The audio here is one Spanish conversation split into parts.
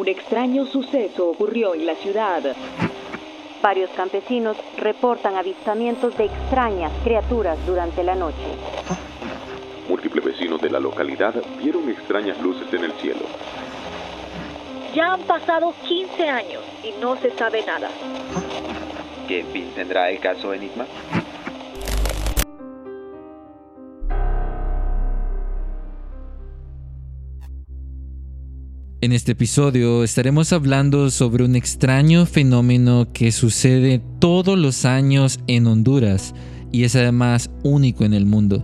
un extraño suceso ocurrió en la ciudad. Varios campesinos reportan avistamientos de extrañas criaturas durante la noche. Múltiples vecinos de la localidad vieron extrañas luces en el cielo. Ya han pasado 15 años y no se sabe nada. ¿Qué fin tendrá el caso Enigma? En este episodio estaremos hablando sobre un extraño fenómeno que sucede todos los años en Honduras y es además único en el mundo.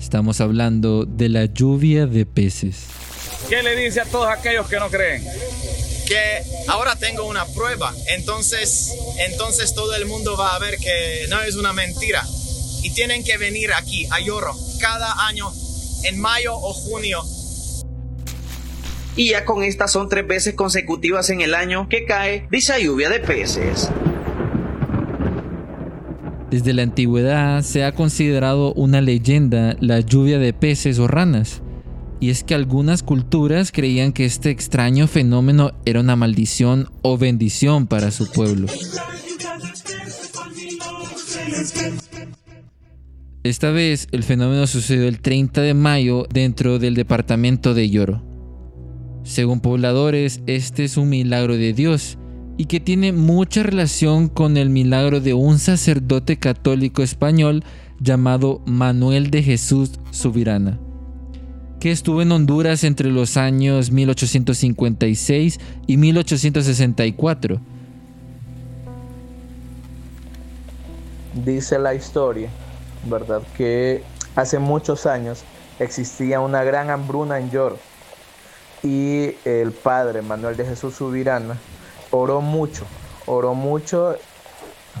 Estamos hablando de la lluvia de peces. ¿Qué le dice a todos aquellos que no creen? Que ahora tengo una prueba, entonces, entonces todo el mundo va a ver que no es una mentira. Y tienen que venir aquí a Lloro cada año en mayo o junio y ya con estas son tres veces consecutivas en el año que cae dicha lluvia de peces. Desde la antigüedad se ha considerado una leyenda la lluvia de peces o ranas, y es que algunas culturas creían que este extraño fenómeno era una maldición o bendición para su pueblo. Esta vez el fenómeno sucedió el 30 de mayo dentro del departamento de Lloro. Según pobladores, este es un milagro de Dios y que tiene mucha relación con el milagro de un sacerdote católico español llamado Manuel de Jesús Subirana, que estuvo en Honduras entre los años 1856 y 1864. Dice la historia, ¿verdad? Que hace muchos años existía una gran hambruna en York y el padre Manuel de Jesús Subirana oró mucho, oró mucho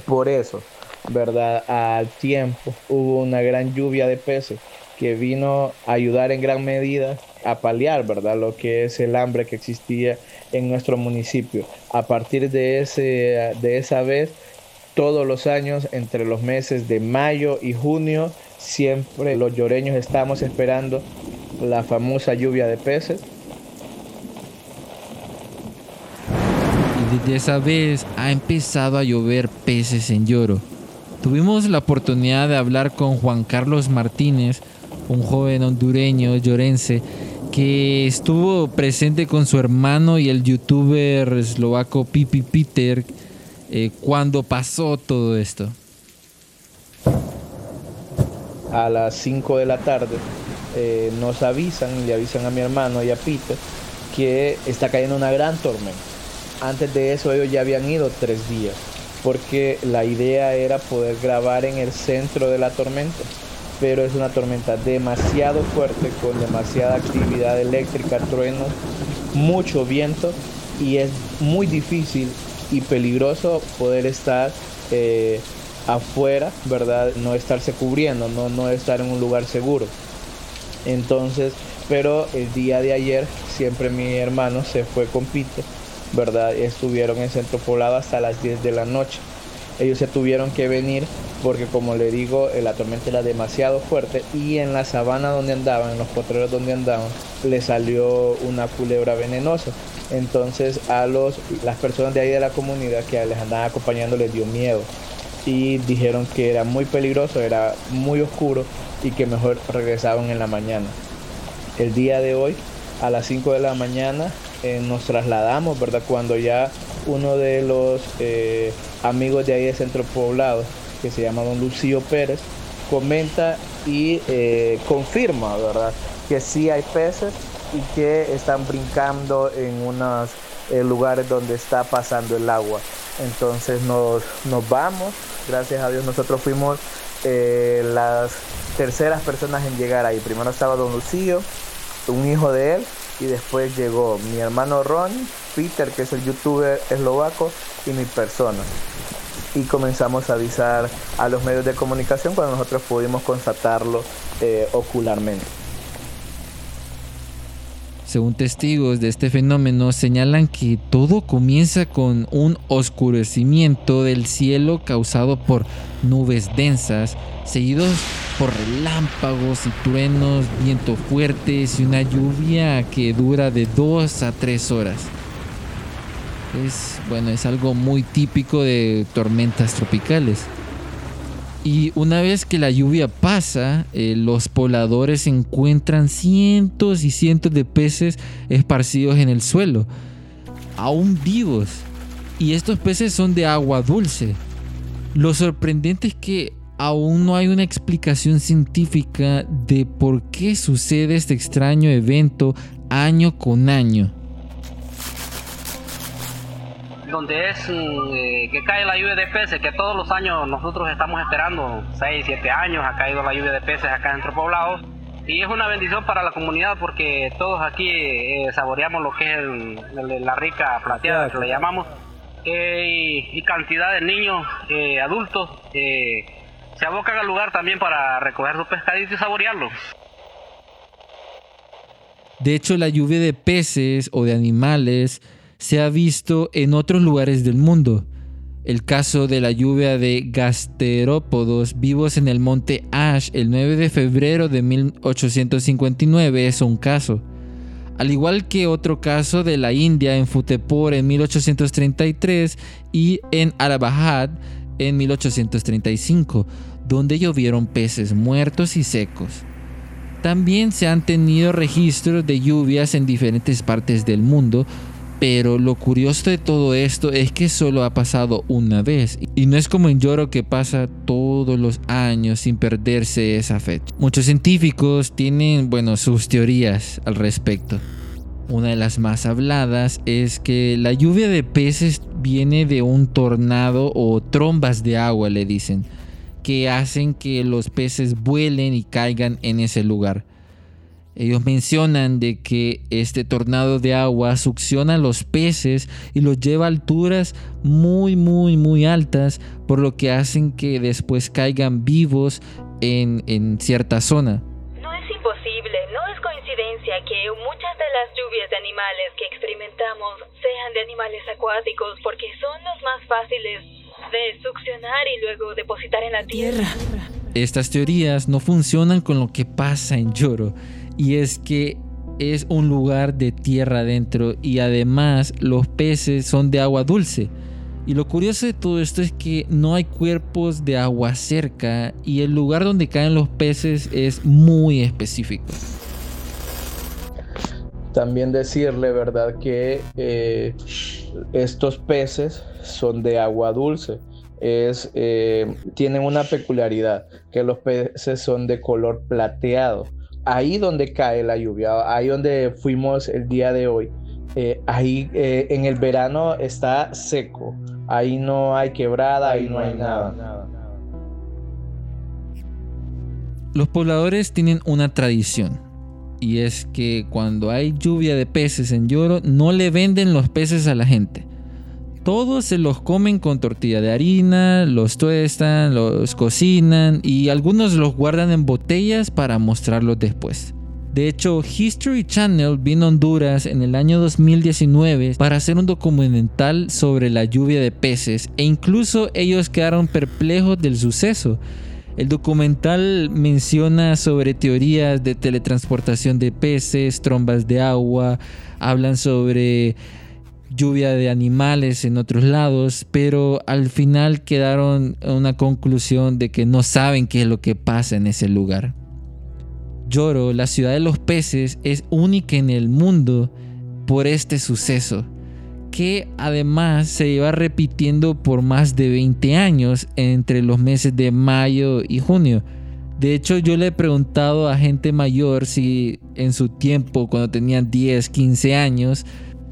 por eso, ¿verdad? Al tiempo hubo una gran lluvia de peces que vino a ayudar en gran medida a paliar, ¿verdad? Lo que es el hambre que existía en nuestro municipio. A partir de, ese, de esa vez, todos los años, entre los meses de mayo y junio, siempre los lloreños estamos esperando la famosa lluvia de peces desde esa vez ha empezado a llover peces en lloro. Tuvimos la oportunidad de hablar con Juan Carlos Martínez, un joven hondureño llorense que estuvo presente con su hermano y el youtuber eslovaco Pipi Peter eh, cuando pasó todo esto. A las 5 de la tarde eh, nos avisan, le avisan a mi hermano y a Peter que está cayendo una gran tormenta antes de eso ellos ya habían ido tres días, porque la idea era poder grabar en el centro de la tormenta, pero es una tormenta demasiado fuerte, con demasiada actividad eléctrica, truenos, mucho viento y es muy difícil y peligroso poder estar eh, afuera, ¿verdad? No estarse cubriendo, no, no estar en un lugar seguro. Entonces, pero el día de ayer siempre mi hermano se fue con Pito ¿verdad? Estuvieron en Centro Poblado hasta las 10 de la noche. Ellos se tuvieron que venir porque como le digo, la tormenta era demasiado fuerte y en la sabana donde andaban, en los potreros donde andaban, le salió una culebra venenosa. Entonces a los, las personas de ahí de la comunidad que les andaban acompañando les dio miedo y dijeron que era muy peligroso, era muy oscuro y que mejor regresaban en la mañana. El día de hoy, a las 5 de la mañana, eh, nos trasladamos, ¿verdad? Cuando ya uno de los eh, amigos de ahí de Centro Poblado, que se llama don Lucio Pérez, comenta y eh, confirma, ¿verdad? Que sí hay peces y que están brincando en unos lugares donde está pasando el agua. Entonces nos, nos vamos, gracias a Dios nosotros fuimos las terceras personas en llegar ahí. Primero estaba don Lucio, un hijo de él, y después llegó mi hermano Ron, Peter, que es el youtuber eslovaco, y mi persona. Y comenzamos a avisar a los medios de comunicación cuando nosotros pudimos constatarlo eh, ocularmente. Según testigos de este fenómeno, señalan que todo comienza con un oscurecimiento del cielo causado por nubes densas, seguidos por relámpagos y truenos, viento fuertes y una lluvia que dura de dos a tres horas. Es bueno, es algo muy típico de tormentas tropicales. Y una vez que la lluvia pasa, eh, los pobladores encuentran cientos y cientos de peces esparcidos en el suelo, aún vivos. Y estos peces son de agua dulce. Lo sorprendente es que aún no hay una explicación científica de por qué sucede este extraño evento año con año. donde es eh, que cae la lluvia de peces, que todos los años nosotros estamos esperando, 6, 7 años ha caído la lluvia de peces acá en Poblados y es una bendición para la comunidad porque todos aquí eh, saboreamos lo que es la rica plateada que le llamamos eh, y, cantidad de niños, adultos se abocan al lugar también para recoger su pescadito y saborearlo. De hecho, la lluvia de peces o de animales se ha visto en otros lugares del mundo. El caso de la lluvia de gasterópodos vivos en el monte Ash el 9 de febrero de 1859 es un caso. Al igual que otro caso de la India en Futepur en 1833 y en Allahabad en 1835, donde llovieron peces muertos y secos. También se han tenido registros de lluvias en diferentes partes del mundo, pero lo curioso de todo esto es que solo ha pasado una vez. Y no es como en Lloro que pasa todos los años sin perderse esa fecha. Muchos científicos tienen, bueno, sus teorías al respecto. Una de las más habladas es que la lluvia de peces viene de un tornado o trombas de agua, le dicen, que hacen que los peces vuelen y caigan en ese lugar. Ellos mencionan de que este tornado de agua succiona a los peces y los lleva a alturas muy, muy, muy altas, por lo que hacen que después caigan vivos en, en cierta zona. No es imposible, no es coincidencia que las lluvias de animales que experimentamos sean de animales acuáticos porque son los más fáciles de succionar y luego depositar en la tierra. Estas teorías no funcionan con lo que pasa en Lloro y es que es un lugar de tierra adentro y además los peces son de agua dulce. Y lo curioso de todo esto es que no hay cuerpos de agua cerca y el lugar donde caen los peces es muy específico. También decirle, ¿verdad? Que eh, estos peces son de agua dulce. Es, eh, tienen una peculiaridad, que los peces son de color plateado ahí donde cae la lluvia, ahí donde fuimos el día de hoy, eh, ahí en el verano está seco, ahí no hay quebrada, ahí, no, hay, nada. Los pobladores tienen una tradición y es que cuando hay lluvia de peces en Lloro no le venden los peces a la gente todos se los comen con tortilla de harina, los tuestan, los cocinan y algunos los guardan en botellas para mostrarlos después. De hecho, History Channel vino a Honduras en el año 2019 para hacer un documental sobre la lluvia de peces e incluso ellos quedaron perplejos del suceso. El documental menciona sobre teorías de teletransportación de peces, trombas de agua, hablan sobre lluvia de animales en otros lados, pero al final quedaron una conclusión de que no saben qué es lo que pasa en ese lugar. Lloro, la ciudad de los peces, es única en el mundo por este suceso, que además se iba repitiendo por más de 20 años entre los meses de mayo y junio. De hecho, yo le he preguntado a gente mayor si en su tiempo, cuando tenían 10, 15 años,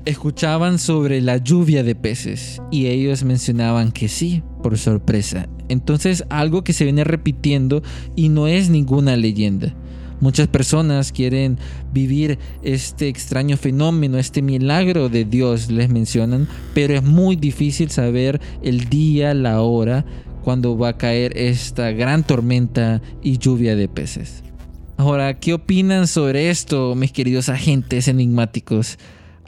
escuchaban sobre la lluvia de peces y ellos mencionaban que sí, por sorpresa. Entonces algo que se viene repitiendo y no es ninguna leyenda. Muchas personas quieren vivir este extraño fenómeno, este milagro de Dios, les mencionan, pero es muy difícil saber el día, la hora, cuando va a caer esta gran tormenta y lluvia de peces. Ahora, ¿qué opinan sobre esto, mis queridos agentes enigmáticos?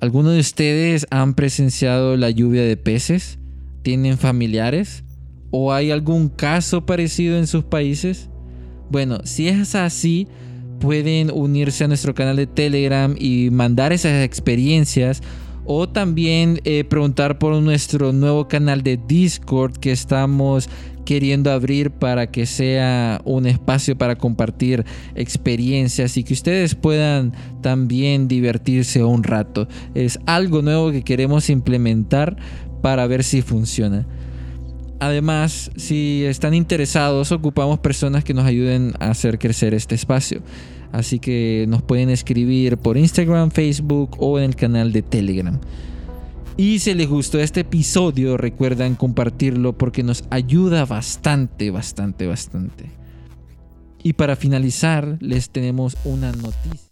¿Alguno de ustedes han presenciado la lluvia de peces? ¿Tienen familiares? ¿O hay algún caso parecido en sus países? Bueno, si es así, pueden unirse a nuestro canal de Telegram y mandar esas experiencias o también eh, preguntar por nuestro nuevo canal de Discord que estamos queriendo abrir para que sea un espacio para compartir experiencias y que ustedes puedan también divertirse un rato. Es algo nuevo que queremos implementar para ver si funciona. Además, si están interesados, ocupamos personas que nos ayuden a hacer crecer este espacio. Así que nos pueden escribir por Instagram, Facebook o en el canal de Telegram. Y si les gustó este episodio, recuerden compartirlo porque nos ayuda bastante, bastante, bastante. Y para finalizar, les tenemos una noticia.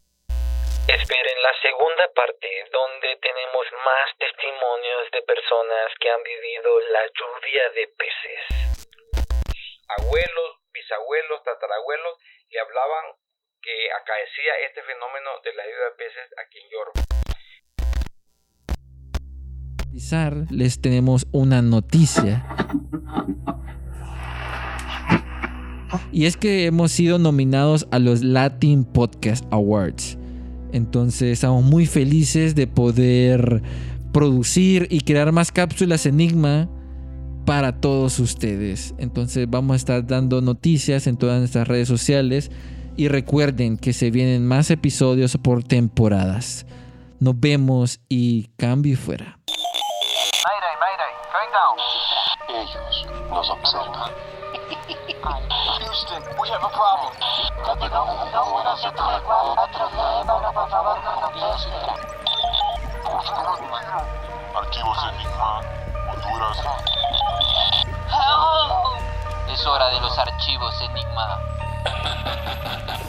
Parte donde tenemos más testimonios de personas que han vivido la lluvia de peces. Abuelos, bisabuelos, tatarabuelos y hablaban que acaecía este fenómeno de la lluvia de peces aquí en Yoro. les tenemos una noticia. Y es que hemos sido nominados a los Latin Podcast Awards. Entonces estamos muy felices de poder producir y crear más cápsulas Enigma para todos ustedes. Entonces vamos a estar dando noticias en todas nuestras redes sociales y recuerden que se vienen más episodios por temporadas. Nos vemos y cambio fuera. Mayday, mayday, going down. Ellos nos observan. Houston, we have a problem favor coloquee Enigma. Archivos Enigma, Honduras. Es hora de los archivos Enigma.